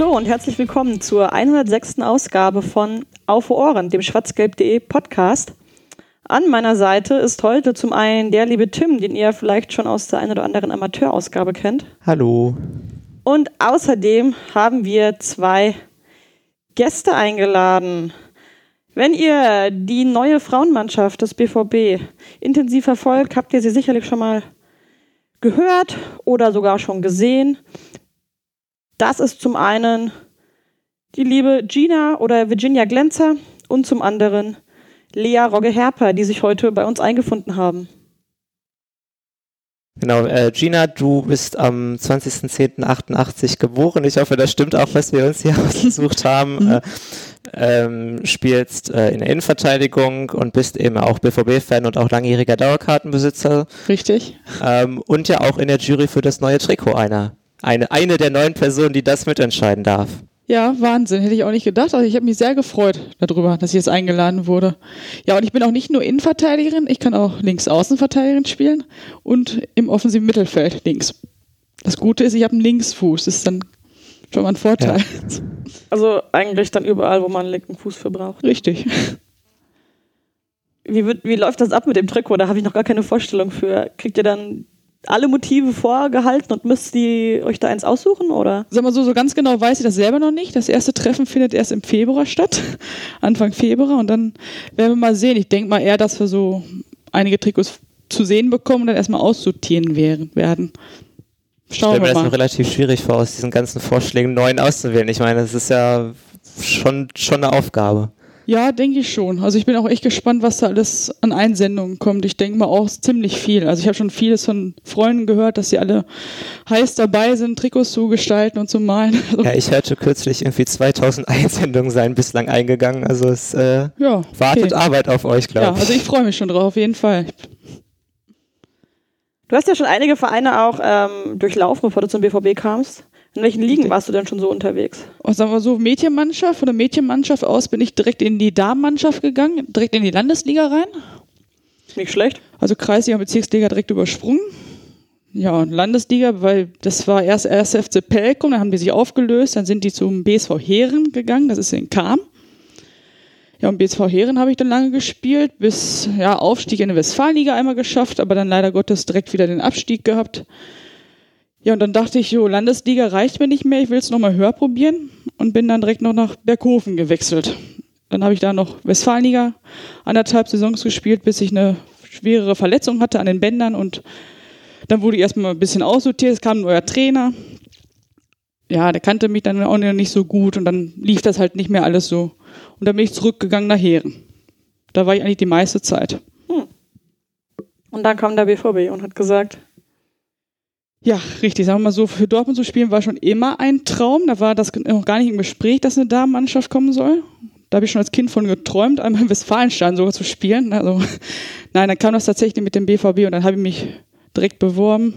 Hallo und herzlich willkommen zur 106. Ausgabe von Auf Ohren, dem schwarzgelb.de Podcast. An meiner Seite ist heute zum einen der liebe Tim, den ihr vielleicht schon aus der einen oder anderen Amateurausgabe kennt. Hallo. Und außerdem haben wir zwei Gäste eingeladen. Wenn ihr die neue Frauenmannschaft des BVB intensiv verfolgt, habt ihr sie sicherlich schon mal gehört oder sogar schon gesehen. Das ist zum einen die liebe Gina oder Virginia Glänzer und zum anderen Lea Rogge-Herper, die sich heute bei uns eingefunden haben. Genau, äh, Gina, du bist am 20.10.88 geboren. Ich hoffe, das stimmt auch, was wir uns hier ausgesucht haben. Mhm. Äh, ähm, spielst äh, in der Innenverteidigung und bist eben auch BVB-Fan und auch langjähriger Dauerkartenbesitzer. Richtig. Ähm, und ja auch in der Jury für das neue Trikot einer. Eine, eine der neun Personen, die das mitentscheiden darf. Ja, Wahnsinn. Hätte ich auch nicht gedacht. Also ich habe mich sehr gefreut darüber, dass ich jetzt eingeladen wurde. Ja, und ich bin auch nicht nur Innenverteidigerin, ich kann auch Links-Außenverteidigerin spielen und im offensiven Mittelfeld links. Das Gute ist, ich habe einen Linksfuß. Das ist dann schon mal ein Vorteil. Ja. Also eigentlich dann überall, wo man einen linken Fuß für braucht. Richtig. Wie, wird, wie läuft das ab mit dem Trikot? Da habe ich noch gar keine Vorstellung für. Kriegt ihr dann alle Motive vorgehalten und müsst ihr euch da eins aussuchen, oder? Sag mal so, so ganz genau weiß ich das selber noch nicht. Das erste Treffen findet erst im Februar statt, Anfang Februar, und dann werden wir mal sehen. Ich denke mal eher, dass wir so einige Trikots zu sehen bekommen und dann erstmal aussortieren werden. Schauen ich stelle mir das noch relativ schwierig vor, aus diesen ganzen Vorschlägen neuen auszuwählen. Ich meine, das ist ja schon, schon eine Aufgabe. Ja, denke ich schon. Also ich bin auch echt gespannt, was da alles an Einsendungen kommt. Ich denke mal auch ziemlich viel. Also ich habe schon vieles von Freunden gehört, dass sie alle heiß dabei sind, Trikots zu gestalten und zu malen. Also ja, ich hörte kürzlich irgendwie 2000 Einsendungen seien bislang eingegangen. Also es äh, ja, wartet okay. Arbeit auf euch, glaube ich. Ja, also ich freue mich schon drauf, auf jeden Fall. Du hast ja schon einige Vereine auch ähm, durchlaufen, bevor du zum BVB kamst. In welchen Ligen warst du denn schon so unterwegs? Oh, sagen wir so, Mädchenmannschaft. Von der Mädchenmannschaft aus bin ich direkt in die Damenmannschaft gegangen, direkt in die Landesliga rein. Nicht schlecht. Also Kreisliga und Bezirksliga direkt übersprungen. Ja, und Landesliga, weil das war erst erst FC Pelkum, dann haben die sich aufgelöst, dann sind die zum BSV Heeren gegangen, das ist in Kam. Ja, und BSV Heeren habe ich dann lange gespielt, bis ja, Aufstieg in der Westfalenliga einmal geschafft, aber dann leider Gottes direkt wieder den Abstieg gehabt. Ja, und dann dachte ich, jo, Landesliga reicht mir nicht mehr, ich will es nochmal höher probieren und bin dann direkt noch nach Berghofen gewechselt. Dann habe ich da noch Westfalenliga anderthalb Saisons gespielt, bis ich eine schwerere Verletzung hatte an den Bändern und dann wurde ich erstmal ein bisschen aussortiert, es kam ein neuer Trainer. Ja, der kannte mich dann auch nicht so gut und dann lief das halt nicht mehr alles so. Und dann bin ich zurückgegangen nach Heeren. Da war ich eigentlich die meiste Zeit. Hm. Und dann kam der BVB und hat gesagt, ja, richtig. Sagen wir mal so, für Dortmund zu spielen war schon immer ein Traum. Da war das noch gar nicht im Gespräch, dass eine Damenmannschaft kommen soll. Da habe ich schon als Kind von geträumt, einmal im Westfalenstein sogar zu spielen. Also, nein, dann kam das tatsächlich mit dem BVB und dann habe ich mich direkt beworben.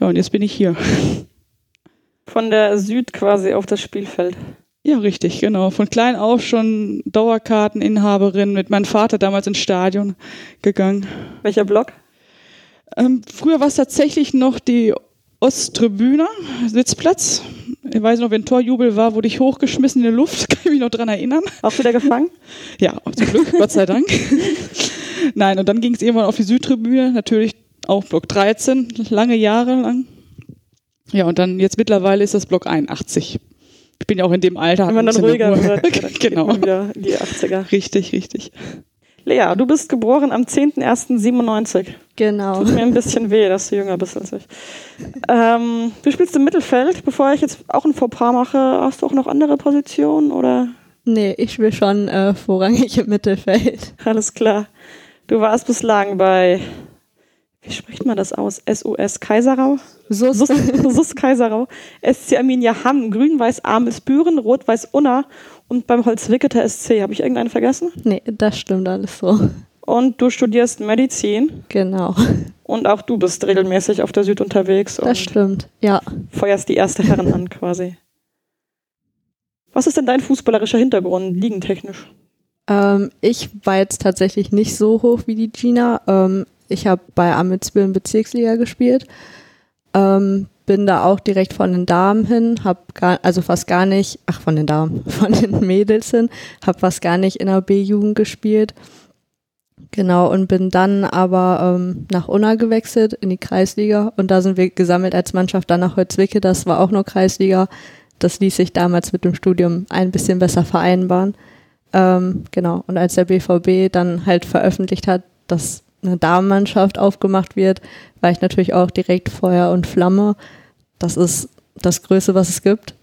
Ja, und jetzt bin ich hier. Von der Süd quasi auf das Spielfeld. Ja, richtig, genau. Von klein auf schon Dauerkarteninhaberin, mit meinem Vater damals ins Stadion gegangen. Welcher Block? Ähm, früher war es tatsächlich noch die Osttribüne, Sitzplatz. Ich weiß noch, wenn Torjubel war, wurde ich hochgeschmissen in die Luft, kann ich mich noch dran erinnern. Auch wieder gefangen? Ja, zum Glück, Gott sei Dank. Nein, und dann ging es irgendwann auf die Südtribüne, natürlich auch Block 13, lange Jahre lang. Ja, und dann jetzt mittlerweile ist das Block 81. Ich bin ja auch in dem Alter. Wenn man dann ruhiger wird, genau. wieder die 80er. Richtig, richtig. Lea, du bist geboren am 10.01.97. Genau. Tut mir ein bisschen weh, dass du jünger bist als ich. Ähm, du spielst im Mittelfeld. Bevor ich jetzt auch ein Fauxpas mache, hast du auch noch andere Positionen oder? Nee, ich spiele schon äh, vorrangig im Mittelfeld. Alles klar. Du warst bislang bei wie spricht man das aus? SUS Kaiserau? SUS. SUS, SUS Kaiserau. SC Arminia Hamm, Grün-Weiß Ames Büren, Rot-Weiß Unna und beim Holzwicketer SC. Habe ich irgendeinen vergessen? Nee, das stimmt alles so. Und du studierst Medizin. Genau. Und auch du bist regelmäßig auf der Süd unterwegs. Das stimmt, ja. Feuerst die erste Herren an quasi. Was ist denn dein fußballerischer Hintergrund, liegentechnisch? Ähm, ich war jetzt tatsächlich nicht so hoch wie die Gina. Ähm, ich habe bei Amitsbüren Bezirksliga gespielt. Ähm, bin da auch direkt von den Damen hin, hab gar, also fast gar nicht, ach von den Damen, von den Mädels hin, habe fast gar nicht in der B-Jugend gespielt. Genau, und bin dann aber ähm, nach Unna gewechselt in die Kreisliga und da sind wir gesammelt als Mannschaft dann nach Holzwicke, das war auch nur Kreisliga. Das ließ sich damals mit dem Studium ein bisschen besser vereinbaren. Ähm, genau, und als der BVB dann halt veröffentlicht hat, dass eine Damenmannschaft aufgemacht wird, war ich natürlich auch direkt Feuer und Flamme. Das ist das Größte, was es gibt.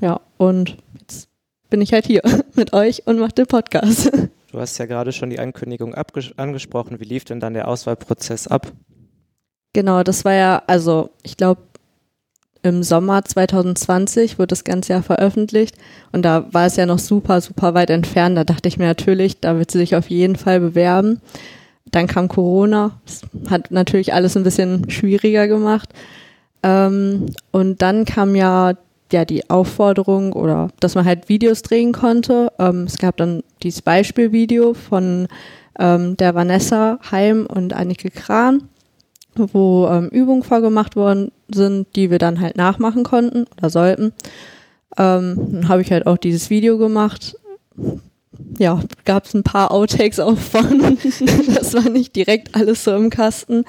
Ja, und jetzt bin ich halt hier mit euch und mache den Podcast. Du hast ja gerade schon die Ankündigung angesprochen. Wie lief denn dann der Auswahlprozess ab? Genau, das war ja, also ich glaube, im Sommer 2020 wurde das ganze Jahr veröffentlicht und da war es ja noch super, super weit entfernt. Da dachte ich mir natürlich, da wird sie sich auf jeden Fall bewerben. Dann kam Corona, das hat natürlich alles ein bisschen schwieriger gemacht. Ähm, und dann kam ja ja die Aufforderung oder dass man halt Videos drehen konnte. Ähm, es gab dann dieses Beispielvideo von ähm, der Vanessa Heim und Annike Kran, wo ähm, Übungen vorgemacht worden sind, die wir dann halt nachmachen konnten oder sollten. Ähm, dann habe ich halt auch dieses Video gemacht. Ja, gab es ein paar Outtakes auch von. das war nicht direkt alles so im Kasten.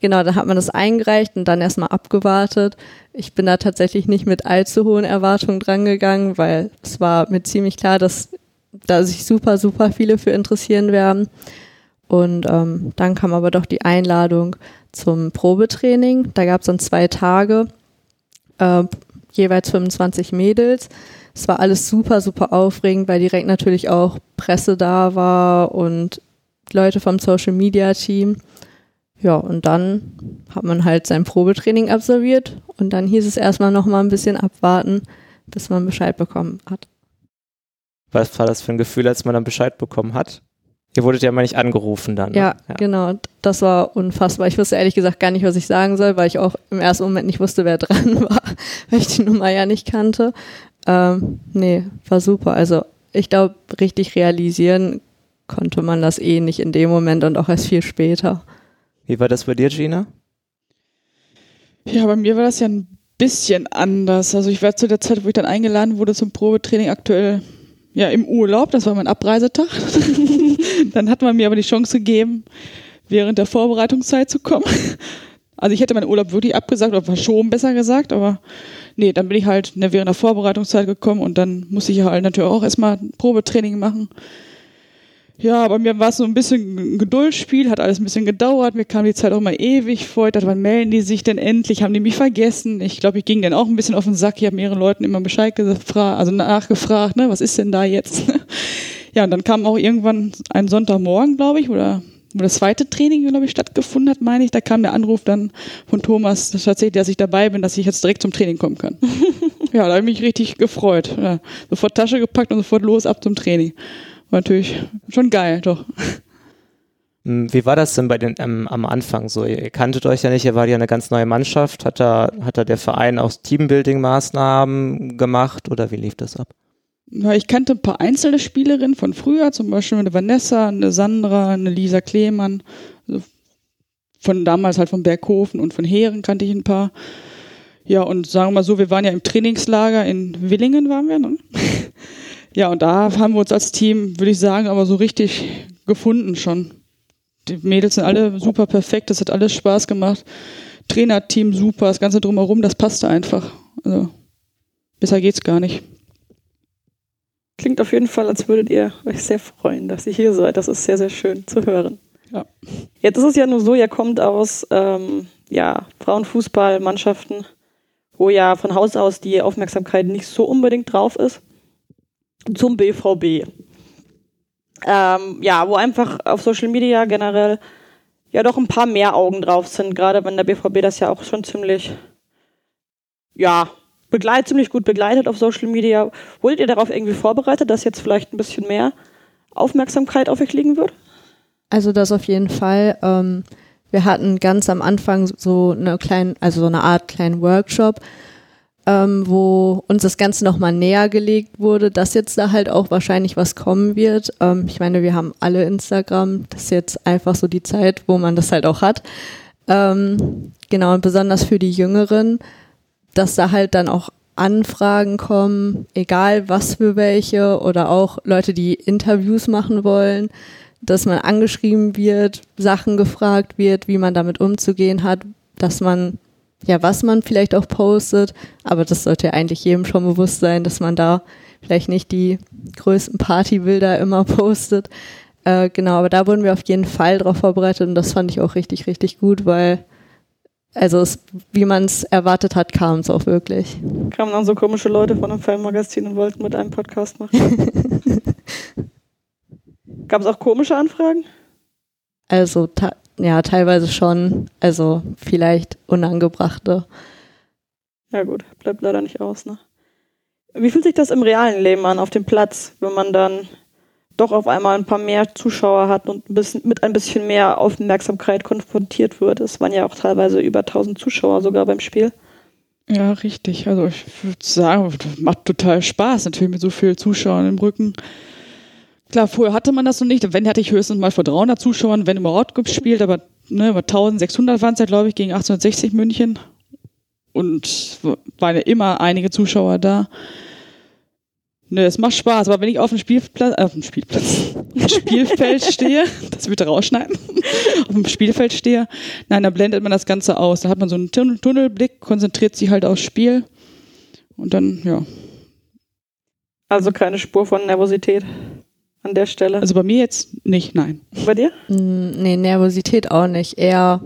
Genau, dann hat man das eingereicht und dann erstmal abgewartet. Ich bin da tatsächlich nicht mit allzu hohen Erwartungen drangegangen, weil es war mir ziemlich klar, dass da sich super, super viele für interessieren werden. Und ähm, dann kam aber doch die Einladung zum Probetraining. Da gab es dann zwei Tage, äh, jeweils 25 Mädels. Es war alles super, super aufregend, weil direkt natürlich auch Presse da war und Leute vom Social Media Team. Ja, und dann hat man halt sein Probetraining absolviert und dann hieß es erstmal nochmal ein bisschen abwarten, bis man Bescheid bekommen hat. Was war das für ein Gefühl, als man dann Bescheid bekommen hat? Ihr wurdet ja mal nicht angerufen dann. Ne? Ja, ja, genau. Das war unfassbar. Ich wusste ehrlich gesagt gar nicht, was ich sagen soll, weil ich auch im ersten Moment nicht wusste, wer dran war, weil ich die Nummer ja nicht kannte. Ähm, nee, war super. Also ich glaube, richtig realisieren konnte man das eh nicht in dem Moment und auch erst viel später. Wie war das bei dir, Gina? Ja, bei mir war das ja ein bisschen anders. Also ich war zu der Zeit, wo ich dann eingeladen wurde zum Probetraining, aktuell ja im Urlaub. Das war mein Abreisetag. dann hat man mir aber die Chance gegeben, während der Vorbereitungszeit zu kommen. Also ich hätte meinen Urlaub wirklich abgesagt oder verschoben, besser gesagt, aber nee, dann bin ich halt ne, während der Vorbereitungszeit gekommen und dann musste ich halt natürlich auch erstmal Probetraining machen. Ja, bei mir war es so ein bisschen ein Geduldsspiel, hat alles ein bisschen gedauert. Mir kam die Zeit auch mal ewig vor. Ich dachte, wann melden die sich denn endlich? Haben die mich vergessen? Ich glaube, ich ging dann auch ein bisschen auf den Sack. Ich habe mehreren Leuten immer Bescheid gefragt, also nachgefragt, ne, was ist denn da jetzt? ja, und dann kam auch irgendwann ein Sonntagmorgen, glaube ich, oder wo das zweite Training, glaube ich, stattgefunden hat, meine ich. Da kam der Anruf dann von Thomas, dass tatsächlich, dass ich dabei bin, dass ich jetzt direkt zum Training kommen kann. ja, da habe ich mich richtig gefreut. Ja, sofort Tasche gepackt und sofort los ab zum Training war natürlich schon geil, doch. Hm, wie war das denn bei den ähm, am Anfang so? Ihr kanntet euch ja nicht, ihr wart ja eine ganz neue Mannschaft. Hat da, hat da der Verein auch Teambuilding-Maßnahmen gemacht oder wie lief das ab? Ja, ich kannte ein paar einzelne Spielerinnen von früher, zum Beispiel eine Vanessa, eine Sandra, eine Lisa Klemann. Also von damals halt von Berghofen und von Heeren kannte ich ein paar. Ja, und sagen wir mal so, wir waren ja im Trainingslager in Willingen, waren wir, ne? Ja, und da haben wir uns als Team, würde ich sagen, aber so richtig gefunden schon. Die Mädels sind alle super perfekt, das hat alles Spaß gemacht. Trainerteam super, das Ganze drumherum, das passte einfach. Also, besser geht's gar nicht. Klingt auf jeden Fall, als würdet ihr euch sehr freuen, dass ihr hier seid. Das ist sehr, sehr schön zu hören. Ja. Jetzt ist es ja nur so, ihr kommt aus ähm, ja, Frauenfußballmannschaften, wo ja von Haus aus die Aufmerksamkeit nicht so unbedingt drauf ist zum BVB. Ähm, ja, wo einfach auf Social Media generell ja doch ein paar mehr Augen drauf sind, gerade wenn der BVB das ja auch schon ziemlich, ja, begleit, ziemlich gut begleitet auf Social Media. Wurdet ihr darauf irgendwie vorbereitet, dass jetzt vielleicht ein bisschen mehr Aufmerksamkeit auf euch liegen wird? Also das auf jeden Fall. Ähm, wir hatten ganz am Anfang so eine kleine, also so eine Art kleinen Workshop, ähm, wo uns das Ganze nochmal näher gelegt wurde, dass jetzt da halt auch wahrscheinlich was kommen wird. Ähm, ich meine, wir haben alle Instagram, das ist jetzt einfach so die Zeit, wo man das halt auch hat. Ähm, genau, und besonders für die Jüngeren, dass da halt dann auch Anfragen kommen, egal was für welche, oder auch Leute, die Interviews machen wollen, dass man angeschrieben wird, Sachen gefragt wird, wie man damit umzugehen hat, dass man ja, was man vielleicht auch postet, aber das sollte ja eigentlich jedem schon bewusst sein, dass man da vielleicht nicht die größten Partybilder immer postet. Äh, genau, aber da wurden wir auf jeden Fall drauf vorbereitet und das fand ich auch richtig, richtig gut, weil also es, wie man es erwartet hat, kam es auch wirklich. Kamen dann so komische Leute von einem Filmmagazin und wollten mit einem Podcast machen. Gab es auch komische Anfragen? Also ja, teilweise schon. Also vielleicht unangebrachte. Ja gut, bleibt leider nicht aus, ne? Wie fühlt sich das im realen Leben an, auf dem Platz, wenn man dann doch auf einmal ein paar mehr Zuschauer hat und ein bisschen, mit ein bisschen mehr Aufmerksamkeit konfrontiert wird? Es waren ja auch teilweise über 1000 Zuschauer sogar beim Spiel. Ja, richtig. Also ich würde sagen, macht total Spaß, natürlich mit so vielen Zuschauern im Rücken. Klar, vorher hatte man das noch nicht. Wenn hatte ich höchstens mal vor 300 Zuschauern, wenn überhaupt gespielt, aber ne, 1600 waren es ja, glaube ich, gegen 1860 München. Und waren ja immer einige Zuschauer da. Ne, es macht Spaß, aber wenn ich auf dem Spielplatz, äh, auf dem Spielplatz, Spielfeld stehe, das bitte rausschneiden, auf dem Spielfeld stehe, nein, da blendet man das Ganze aus. Da hat man so einen Tunnelblick, konzentriert sich halt aufs Spiel und dann, ja. Also keine Spur von Nervosität an der Stelle? Also bei mir jetzt nicht, nein. Bei dir? Mm, nee, Nervosität auch nicht. Eher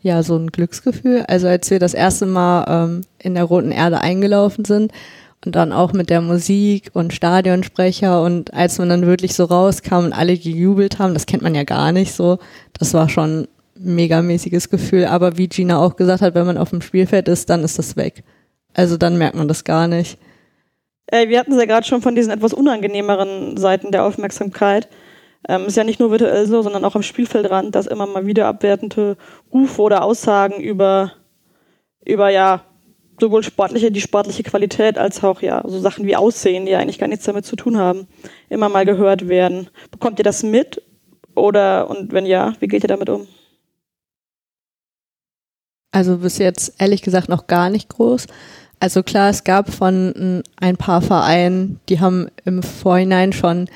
ja so ein Glücksgefühl. Also als wir das erste Mal ähm, in der Roten Erde eingelaufen sind und dann auch mit der Musik und Stadionsprecher und als man dann wirklich so rauskam und alle gejubelt haben, das kennt man ja gar nicht so. Das war schon ein megamäßiges Gefühl. Aber wie Gina auch gesagt hat, wenn man auf dem Spielfeld ist, dann ist das weg. Also dann merkt man das gar nicht. Äh, wir hatten es ja gerade schon von diesen etwas unangenehmeren Seiten der Aufmerksamkeit. Ähm, ist ja nicht nur virtuell so, sondern auch am Spielfeldrand, dass immer mal wieder abwertende Rufe oder Aussagen über, über ja, sowohl sportliche, die sportliche Qualität als auch ja, so Sachen wie Aussehen, die eigentlich gar nichts damit zu tun haben, immer mal gehört werden. Bekommt ihr das mit? Oder, und wenn ja, wie geht ihr damit um? Also bis jetzt ehrlich gesagt noch gar nicht groß. Also klar, es gab von ein paar Vereinen, die haben im Vorhinein schon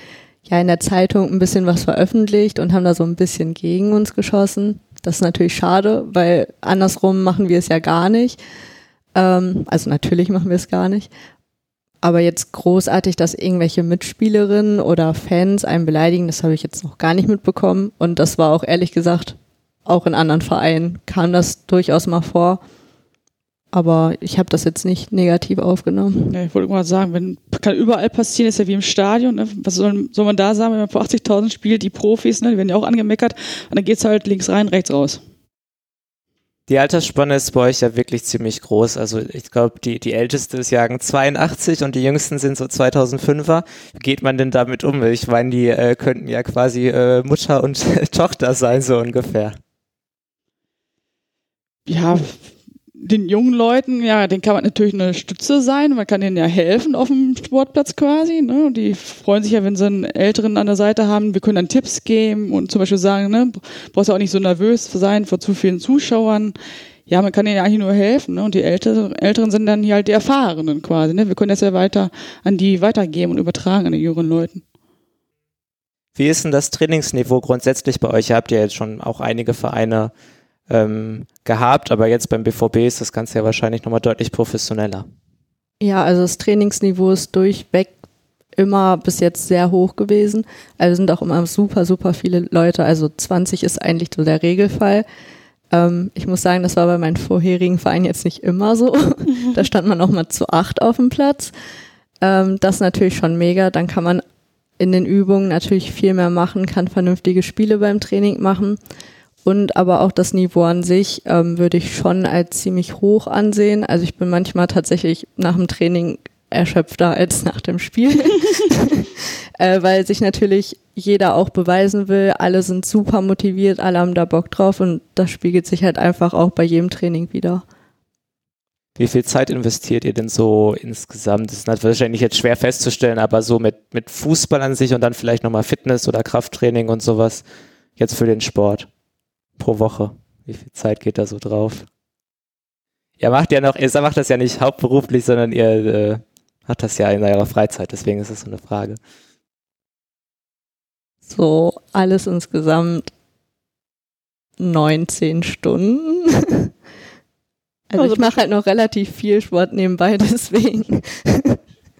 ja in der Zeitung ein bisschen was veröffentlicht und haben da so ein bisschen gegen uns geschossen. Das ist natürlich schade, weil andersrum machen wir es ja gar nicht. Ähm, also natürlich machen wir es gar nicht. Aber jetzt großartig, dass irgendwelche Mitspielerinnen oder Fans einen beleidigen, das habe ich jetzt noch gar nicht mitbekommen. Und das war auch ehrlich gesagt, auch in anderen Vereinen kam das durchaus mal vor. Aber ich habe das jetzt nicht negativ aufgenommen. Ja, ich wollte mal sagen, wenn kann überall passieren, ist ja wie im Stadion. Ne? Was soll, soll, man da sagen, wenn man vor 80.000 spielt, die Profis, ne? die werden ja auch angemeckert. Und dann geht es halt links rein, rechts raus. Die Altersspanne ist bei euch ja wirklich ziemlich groß. Also ich glaube, die, die älteste ist Jagen 82 und die jüngsten sind so 2005er. Wie geht man denn damit um? Ich meine, die äh, könnten ja quasi äh, Mutter und Tochter sein, so ungefähr. Ja, den jungen Leuten, ja, den kann man natürlich eine Stütze sein, man kann denen ja helfen auf dem Sportplatz quasi. Ne? Die freuen sich ja, wenn sie einen Älteren an der Seite haben. Wir können dann Tipps geben und zum Beispiel sagen, ne, brauchst ja auch nicht so nervös sein vor zu vielen Zuschauern. Ja, man kann denen ja eigentlich nur helfen. Ne? Und die Älteren, Älteren sind dann hier halt die Erfahrenen quasi. Ne? Wir können das ja weiter an die weitergeben und übertragen an die jüngeren Leuten. Wie ist denn das Trainingsniveau grundsätzlich bei euch? Ihr habt ja jetzt schon auch einige Vereine ähm, gehabt, aber jetzt beim BVB ist das Ganze ja wahrscheinlich nochmal deutlich professioneller. Ja, also das Trainingsniveau ist durchweg immer bis jetzt sehr hoch gewesen. Also sind auch immer super, super viele Leute. Also 20 ist eigentlich so der Regelfall. Ähm, ich muss sagen, das war bei meinem vorherigen Verein jetzt nicht immer so. da stand man auch mal zu acht auf dem Platz. Ähm, das ist natürlich schon mega. Dann kann man in den Übungen natürlich viel mehr machen, kann vernünftige Spiele beim Training machen. Und aber auch das Niveau an sich ähm, würde ich schon als ziemlich hoch ansehen. Also ich bin manchmal tatsächlich nach dem Training erschöpfter als nach dem Spiel, äh, weil sich natürlich jeder auch beweisen will. Alle sind super motiviert, alle haben da Bock drauf und das spiegelt sich halt einfach auch bei jedem Training wieder. Wie viel Zeit investiert ihr denn so insgesamt? Das ist wahrscheinlich jetzt schwer festzustellen, aber so mit, mit Fußball an sich und dann vielleicht nochmal Fitness oder Krafttraining und sowas jetzt für den Sport pro Woche. Wie viel Zeit geht da so drauf? Ihr macht ja noch, ihr macht das ja nicht hauptberuflich, sondern ihr äh, macht das ja in eurer Freizeit, deswegen ist das so eine Frage. So alles insgesamt 19 Stunden. Also, also ich mache halt noch relativ viel Sport nebenbei, deswegen.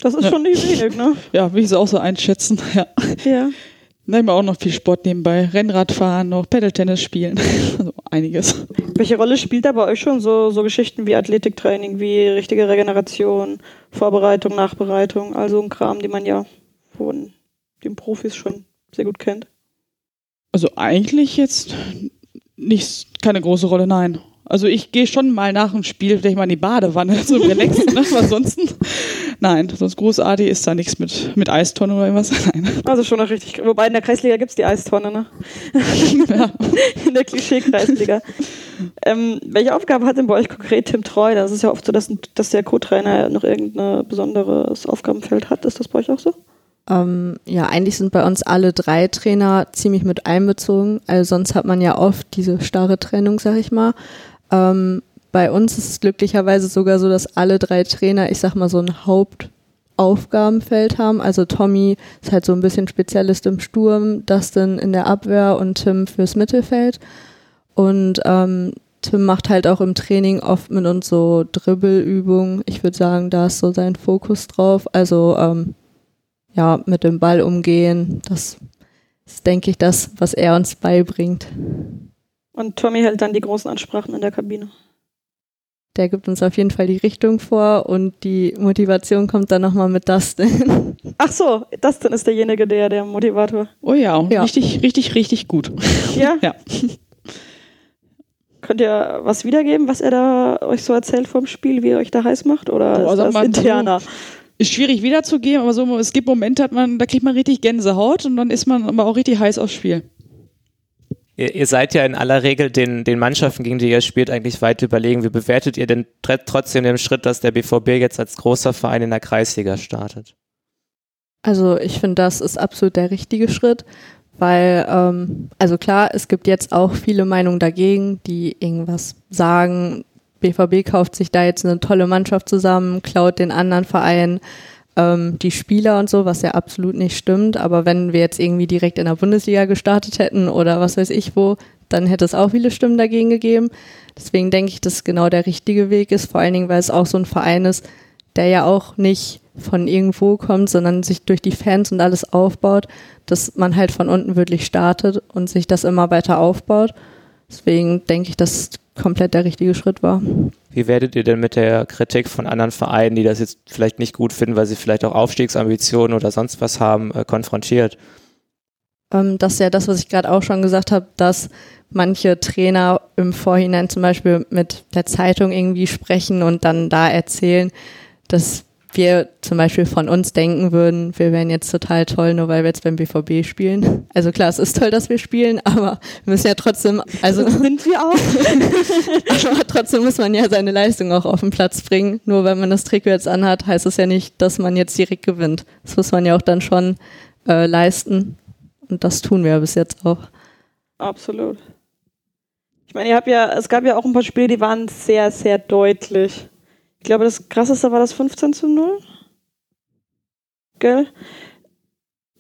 Das ist schon nicht wenig, ne? Ja, wie ich es auch so einschätzen, ja. Ja. Nehmen wir auch noch viel Sport nebenbei. Rennradfahren, noch Pedaltennis spielen. Also einiges. Welche Rolle spielt da bei euch schon so, so Geschichten wie Athletiktraining, wie richtige Regeneration, Vorbereitung, Nachbereitung, also ein Kram, den man ja von den Profis schon sehr gut kennt? Also eigentlich jetzt nicht, keine große Rolle, nein. Also ich gehe schon mal nach dem Spiel vielleicht mal in die Badewanne, so relaxen, ne? aber ansonsten, nein, sonst großartig ist da nichts mit, mit Eistonne oder irgendwas. Nein. Also schon noch richtig, wobei in der Kreisliga gibt es die Eistonne, ne? Ja. In der Klischee-Kreisliga. ähm, welche Aufgabe hat denn bei euch konkret Tim Treu? Das ist ja oft so, dass, dass der Co-Trainer noch irgendein besonderes Aufgabenfeld hat. Ist das bei euch auch so? Ähm, ja, eigentlich sind bei uns alle drei Trainer ziemlich mit einbezogen. Also sonst hat man ja oft diese starre Trennung, sag ich mal. Ähm, bei uns ist es glücklicherweise sogar so, dass alle drei Trainer, ich sag mal, so ein Hauptaufgabenfeld haben. Also Tommy ist halt so ein bisschen Spezialist im Sturm, Dustin in der Abwehr und Tim fürs Mittelfeld. Und ähm, Tim macht halt auch im Training oft mit uns so Dribbelübungen. Ich würde sagen, da ist so sein Fokus drauf. Also ähm, ja, mit dem Ball umgehen. Das ist, denke ich, das, was er uns beibringt. Und Tommy hält dann die großen Ansprachen in der Kabine. Der gibt uns auf jeden Fall die Richtung vor und die Motivation kommt dann nochmal mit Dustin. Ach so, Dustin ist derjenige, der der Motivator. Oh ja, ja. richtig, richtig, richtig gut. Ja? ja. Könnt ihr was wiedergeben, was er da euch so erzählt vom Spiel, wie er euch da heiß macht? Oder Boah, ist das mal, interner? Ist schwierig wiederzugeben, aber so, es gibt Momente, hat man, da kriegt man richtig Gänsehaut und dann ist man aber auch richtig heiß aufs Spiel. Ihr, ihr, seid ja in aller Regel den, den Mannschaften, gegen die ihr spielt, eigentlich weit überlegen. Wie bewertet ihr denn trotzdem den Schritt, dass der BVB jetzt als großer Verein in der Kreisliga startet? Also ich finde, das ist absolut der richtige Schritt, weil, ähm, also klar, es gibt jetzt auch viele Meinungen dagegen, die irgendwas sagen, BVB kauft sich da jetzt eine tolle Mannschaft zusammen, klaut den anderen Vereinen ähm, die Spieler und so, was ja absolut nicht stimmt. Aber wenn wir jetzt irgendwie direkt in der Bundesliga gestartet hätten oder was weiß ich wo, dann hätte es auch viele Stimmen dagegen gegeben. Deswegen denke ich, dass genau der richtige Weg ist, vor allen Dingen, weil es auch so ein Verein ist, der ja auch nicht von irgendwo kommt, sondern sich durch die Fans und alles aufbaut, dass man halt von unten wirklich startet und sich das immer weiter aufbaut. Deswegen denke ich, dass komplett der richtige Schritt war. Wie werdet ihr denn mit der Kritik von anderen Vereinen, die das jetzt vielleicht nicht gut finden, weil sie vielleicht auch Aufstiegsambitionen oder sonst was haben, äh, konfrontiert? Ähm, das ist ja das, was ich gerade auch schon gesagt habe, dass manche Trainer im Vorhinein zum Beispiel mit der Zeitung irgendwie sprechen und dann da erzählen, dass wir zum Beispiel von uns denken würden, wir wären jetzt total toll, nur weil wir jetzt beim BVB spielen. Also klar, es ist toll, dass wir spielen, aber wir müssen ja trotzdem, also Das sind wir auch. aber trotzdem muss man ja seine Leistung auch auf den Platz bringen. Nur weil man das Trikot jetzt anhat, heißt es ja nicht, dass man jetzt direkt gewinnt. Das muss man ja auch dann schon äh, leisten. Und das tun wir ja bis jetzt auch. Absolut. Ich meine, ihr habt ja, es gab ja auch ein paar Spiele, die waren sehr, sehr deutlich. Ich glaube, das krasseste war das 15 zu 0. Gell?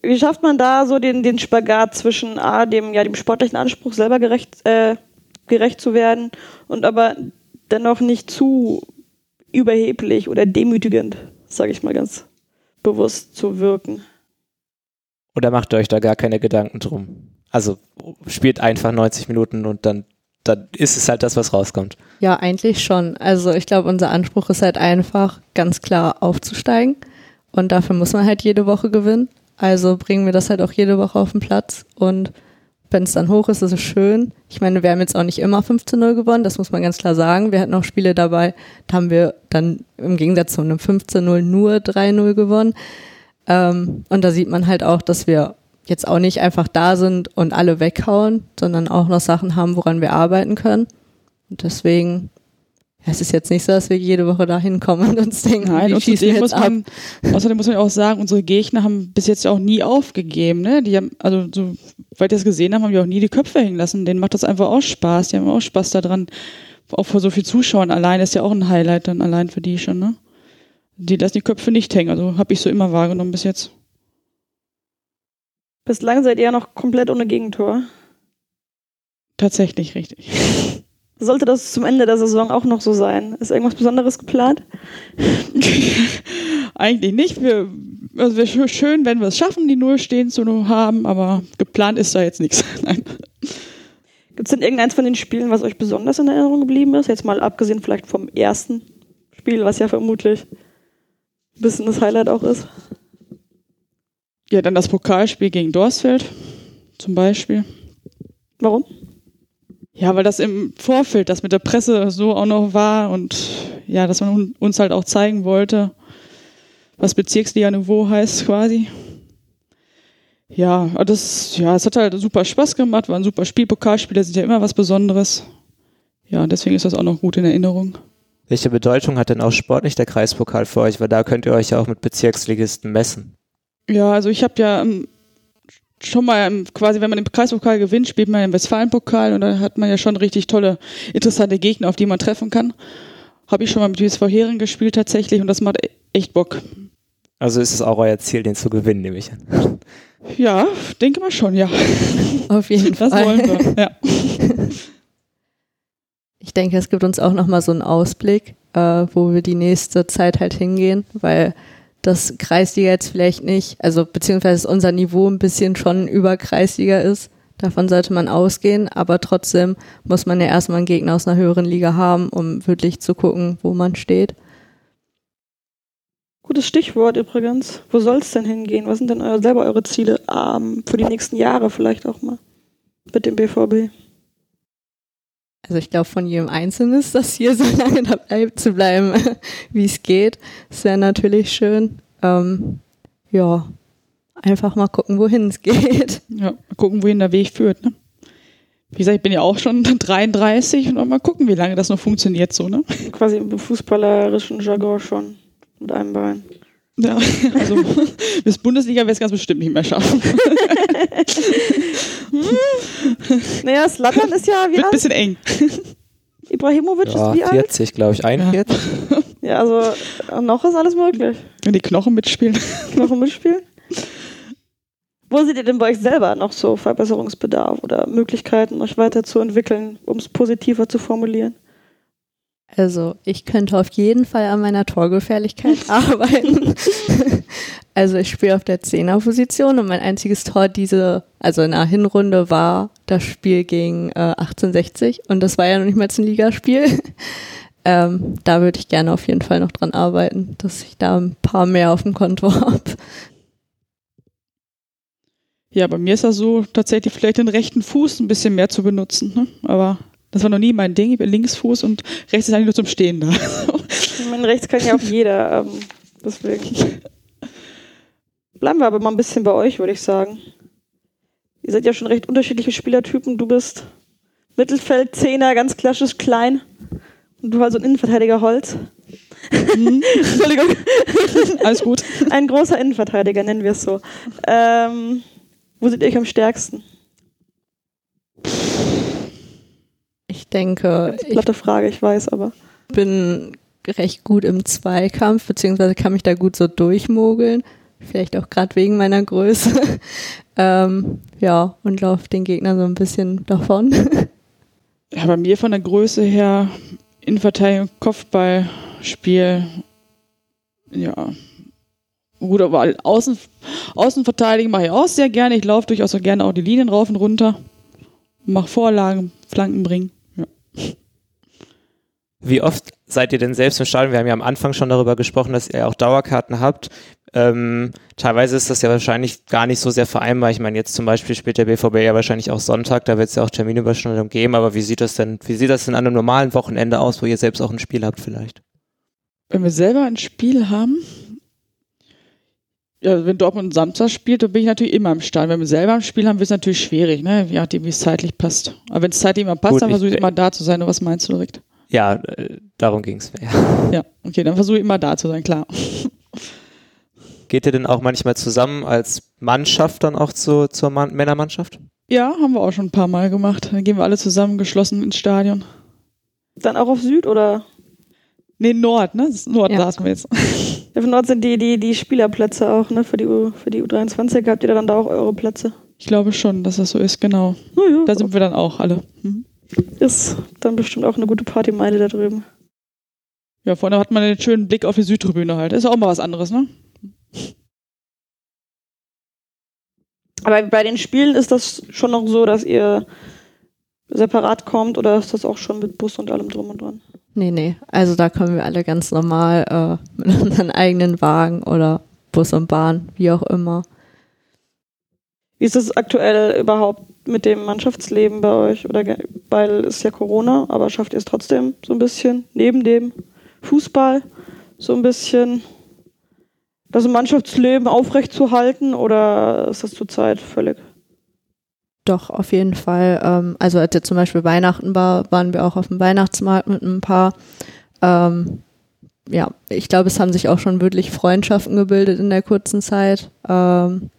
Wie schafft man da so den, den Spagat zwischen A, dem, ja, dem sportlichen Anspruch, selber gerecht, äh, gerecht zu werden und aber dennoch nicht zu überheblich oder demütigend, sage ich mal ganz bewusst, zu wirken? Oder macht ihr euch da gar keine Gedanken drum? Also spielt einfach 90 Minuten und dann, dann ist es halt das, was rauskommt. Ja, eigentlich schon. Also ich glaube, unser Anspruch ist halt einfach, ganz klar aufzusteigen. Und dafür muss man halt jede Woche gewinnen. Also bringen wir das halt auch jede Woche auf den Platz und wenn es dann hoch ist, ist es schön. Ich meine, wir haben jetzt auch nicht immer 15-0 gewonnen, das muss man ganz klar sagen. Wir hatten auch Spiele dabei, da haben wir dann im Gegensatz zu einem 15-0 nur 3-0 gewonnen. Ähm, und da sieht man halt auch, dass wir jetzt auch nicht einfach da sind und alle weghauen, sondern auch noch Sachen haben, woran wir arbeiten können. Und deswegen es ist jetzt nicht so, dass wir jede Woche da hinkommen und uns denken, Nein, und schießen zudem jetzt muss man, außerdem muss man ja auch sagen, unsere Gegner haben bis jetzt auch nie aufgegeben. Ne? Die haben, also soweit wir das gesehen haben, haben die auch nie die Köpfe hängen lassen. Denen macht das einfach auch Spaß. Die haben auch Spaß daran. Auch vor so viel Zuschauern allein ist ja auch ein Highlight dann allein für die schon. Ne? Die lassen die Köpfe nicht hängen. Also habe ich so immer wahrgenommen bis jetzt. Bislang seid ihr ja noch komplett ohne Gegentor. Tatsächlich richtig. Sollte das zum Ende der Saison auch noch so sein? Ist irgendwas Besonderes geplant? Eigentlich nicht. Wir, also wäre schön, wenn wir es schaffen, die Null stehen zu haben, aber geplant ist da jetzt nichts. Nein. Gibt es denn irgendeins von den Spielen, was euch besonders in Erinnerung geblieben ist? Jetzt mal abgesehen vielleicht vom ersten Spiel, was ja vermutlich ein bisschen das Highlight auch ist. Ja, dann das Pokalspiel gegen Dorsfeld zum Beispiel. Warum? Ja, weil das im Vorfeld, das mit der Presse so auch noch war und ja, dass man uns halt auch zeigen wollte, was Bezirksliga-Niveau heißt quasi. Ja, das, ja, es hat halt super Spaß gemacht, war ein super Spiel. Pokalspiele sind ja immer was Besonderes. Ja, deswegen ist das auch noch gut in Erinnerung. Welche Bedeutung hat denn auch sportlich der Kreispokal für euch? Weil da könnt ihr euch ja auch mit Bezirksligisten messen. Ja, also ich habe ja ähm, schon mal quasi, wenn man den Kreispokal gewinnt, spielt man im Westfalenpokal und da hat man ja schon richtig tolle, interessante Gegner, auf die man treffen kann. Habe ich schon mal mit WSV Hering gespielt tatsächlich und das macht e-, echt Bock. Also ist es auch euer Ziel, den zu gewinnen, nehme ich an. Ja, denke mal schon, ja. Auf jeden das Fall. wollen wir, ja. Ich denke, es gibt uns auch nochmal so einen Ausblick, äh, wo wir die nächste Zeit halt hingehen, weil das Kreisliga jetzt vielleicht nicht, also beziehungsweise unser Niveau ein bisschen schon über Kreisliga ist. Davon sollte man ausgehen, aber trotzdem muss man ja erstmal einen Gegner aus einer höheren Liga haben, um wirklich zu gucken, wo man steht. Gutes Stichwort übrigens. Wo soll es denn hingehen? Was sind denn euer, selber eure Ziele ähm, für die nächsten Jahre vielleicht auch mal mit dem BVB? Also ich glaube, von jedem Einzelnen ist das hier so lange dabei zu bleiben, wie es geht. Das wäre natürlich schön. Ähm, ja, einfach mal gucken, wohin es geht. Ja, mal gucken, wohin der Weg führt. Ne? Wie gesagt, ich bin ja auch schon 33 und mal gucken, wie lange das noch funktioniert so, ne? Quasi im fußballerischen Jargon schon mit einem Bein. Ja, also bis Bundesliga wäre es ganz bestimmt nicht mehr schaffen. Naja, Slattern ist ja wie Wird ein alt? bisschen eng. Ibrahimovic Ja, ist wie alt? 40, glaube ich. 41? Ja, also äh, noch ist alles möglich. Wenn die Knochen mitspielen. Knochen mitspielen. Wo seht ihr denn bei euch selber noch so Verbesserungsbedarf oder Möglichkeiten, euch weiterzuentwickeln, um es positiver zu formulieren? Also ich könnte auf jeden Fall an meiner Torgefährlichkeit arbeiten. also ich spiele auf der Zehnerposition und mein einziges Tor diese, also in der Hinrunde war das Spiel gegen äh, 1860 und das war ja noch nicht mal ein Ligaspiel. ähm, da würde ich gerne auf jeden Fall noch dran arbeiten, dass ich da ein paar mehr auf dem Konto habe. Ja, bei mir ist das so, tatsächlich vielleicht den rechten Fuß ein bisschen mehr zu benutzen. Ne? Aber das war noch nie mein Ding. Ich bin Linksfuß und rechts ist eigentlich nur zum Stehen da. Ich meine, rechts kann ja auch jeder. Ähm, deswegen. Bleiben wir aber mal ein bisschen bei euch, würde ich sagen. Ihr seid ja schon recht unterschiedliche Spielertypen. Du bist Mittelfeld, Zehner, ganz klassisch klein. Und du halt so ein Innenverteidiger Holz. Entschuldigung. Alles gut. Ein großer Innenverteidiger, nennen wir es so. Ähm, wo seht ihr euch am stärksten? Ich denke, ich Platte Frage, ich weiß, aber. bin recht gut im Zweikampf, beziehungsweise kann mich da gut so durchmogeln. Vielleicht auch gerade wegen meiner Größe. ähm, ja, und laufe den Gegnern so ein bisschen davon. Ja, bei mir von der Größe her, Innenverteidigung, Kopfballspiel, ja. Gut, aber Außen, Außenverteidigung mache ich auch sehr gerne. Ich laufe durchaus auch gerne auch die Linien rauf und runter. Mache Vorlagen, Flanken bringen. Wie oft seid ihr denn selbst im Stadion? Wir haben ja am Anfang schon darüber gesprochen, dass ihr auch Dauerkarten habt. Ähm, teilweise ist das ja wahrscheinlich gar nicht so sehr vereinbar. Ich meine, jetzt zum Beispiel spielt der BVB ja wahrscheinlich auch Sonntag, da wird es ja auch Terminüberschneidung geben, aber wie sieht das denn, wie sieht das denn an einem normalen Wochenende aus, wo ihr selbst auch ein Spiel habt vielleicht? Wenn wir selber ein Spiel haben, wenn Dortmund Samstag spielt, dann bin ich natürlich immer im Stadion. Wenn wir selber ein Spiel haben, wird es natürlich schwierig, ne? Nachdem, wie es zeitlich passt. Aber wenn es zeitlich immer passt, Gut, dann versuche ich immer da zu sein. Und was meinst du direkt? Ja, äh, darum ging's mir. Ja. Ja, okay, dann versuche ich immer da zu sein, klar. Geht ihr denn auch manchmal zusammen als Mannschaft dann auch zu, zur Mann Männermannschaft? Ja, haben wir auch schon ein paar Mal gemacht. Dann gehen wir alle zusammen geschlossen ins Stadion. Dann auch auf Süd oder? Nee, Nord, ne? Das ist Nord Ja. saßen wir jetzt. Ja, von dort sind die, die, die Spielerplätze auch, ne? Für die, U, für die U23 habt ihr dann da auch eure Plätze. Ich glaube schon, dass das so ist, genau. Naja, Da sind wir dann auch alle. Mhm. ist dann bestimmt auch eine gute Partymeile da drüben. Ja, vorne hat man einen schönen Blick auf die Südtribüne halt. Ist auch mal was anderes, ne? Aber bei den Spielen ist das schon noch so, dass ihr separat kommt oder ist das auch schon mit Bus und allem drum und dran? Nee, nee. Also da kommen wir alle ganz normal äh, mit unseren eigenen Wagen oder Bus und Bahn, wie auch immer. Wie ist es aktuell überhaupt mit dem Mannschaftsleben bei euch? Oder weil es ja Corona, aber schafft ihr es trotzdem so ein bisschen neben dem Fußball so ein bisschen das Mannschaftsleben aufrechtzuerhalten oder ist das zurzeit völlig? Doch, auf jeden Fall. Ähm, also als jetzt zum Beispiel Weihnachten war, waren wir auch auf dem Weihnachtsmarkt mit ein paar. Ähm, ja, ich glaube, es haben sich auch schon wirklich Freundschaften gebildet in der kurzen Zeit. Ähm,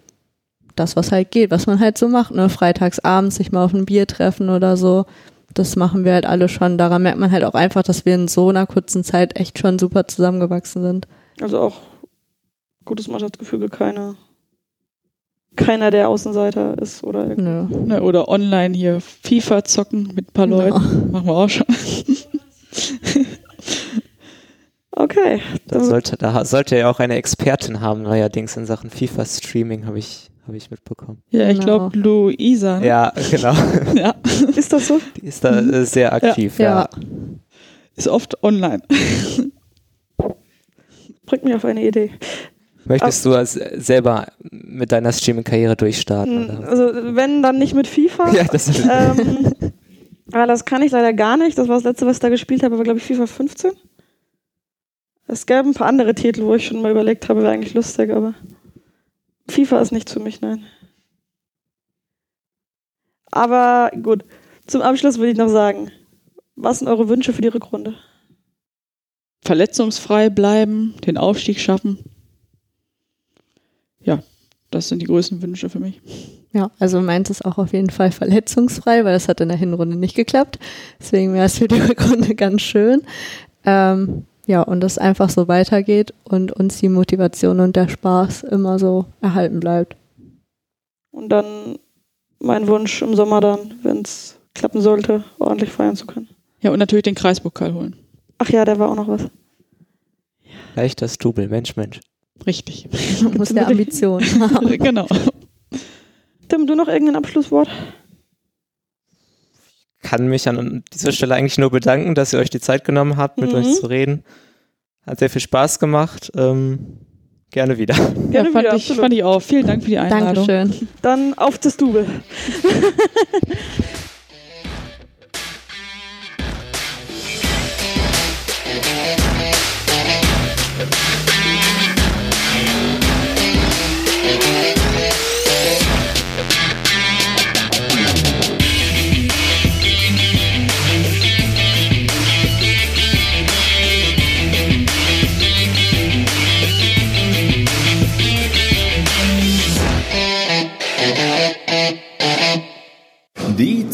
das, was halt geht, was man halt so macht, ne? Freitags abends sich mal auf ein Bier treffen oder so. Das machen wir halt alle schon. Daran merkt man halt auch einfach, dass wir in so einer kurzen Zeit echt schon super zusammengewachsen sind. Also auch gutes Mannschaftsgefüge, keine, keiner der Außenseiter ist oder irgendwie. Nö. ne? Oder online hier FIFA zocken mit ein paar Genau. Leuten. Machen wir auch schon. Okay. Da sollte, da sollte er ja auch eine Expertin haben, neuerdings in Sachen FIFA-Streaming, habe ich, hab ich mitbekommen. Ja, ich Genau. glaube Luisa. Ne? Ja, genau. ja. Ist das so? Die ist da äh, sehr aktiv, ja. Ja. Ist oft online. Bringt mich auf eine Idee. Möchtest du als, äh, selber mit deiner Streaming-Karriere durchstarten? Hm, Oder? Also wenn, dann nicht mit FIFA. Ja, das ähm, aber das kann ich leider gar nicht. Das war das letzte, was ich da gespielt habe, war glaube ich FIFA 15. Es gab ein paar andere Titel, wo ich schon mal überlegt habe, wäre eigentlich lustig, aber FIFA ist nicht für mich, nein. Aber gut, zum Abschluss würde ich noch sagen, was sind eure Wünsche für die Rückrunde? Verletzungsfrei bleiben, den Aufstieg schaffen. Ja, das sind die größten Wünsche für mich. Ja, also meins ist auch auf jeden Fall verletzungsfrei, weil das hat in der Hinrunde nicht geklappt. Deswegen wäre es für die Rückrunde ganz schön. Ähm, ja, und es einfach so weitergeht und uns die Motivation und der Spaß immer so erhalten bleibt. Und dann mein Wunsch im Sommer dann, wenn es klappen sollte, ordentlich feiern zu können. Ja, und natürlich den Kreispokal holen. Ach ja, da war auch noch was. Das Double, Mensch, Mensch. Richtig. Man muss ja Ambition haben. genau. Tim, du noch irgendein Abschlusswort? Kann mich an dieser Stelle eigentlich nur bedanken, dass ihr euch die Zeit genommen habt, mit Mhm. euch zu reden. Hat sehr viel Spaß gemacht. Ähm, gerne wieder. Ja, Gerne fand, wieder, ich, absolut. fand ich auch. Vielen Dank für die Einladung. Dankeschön. Dann auf das Double.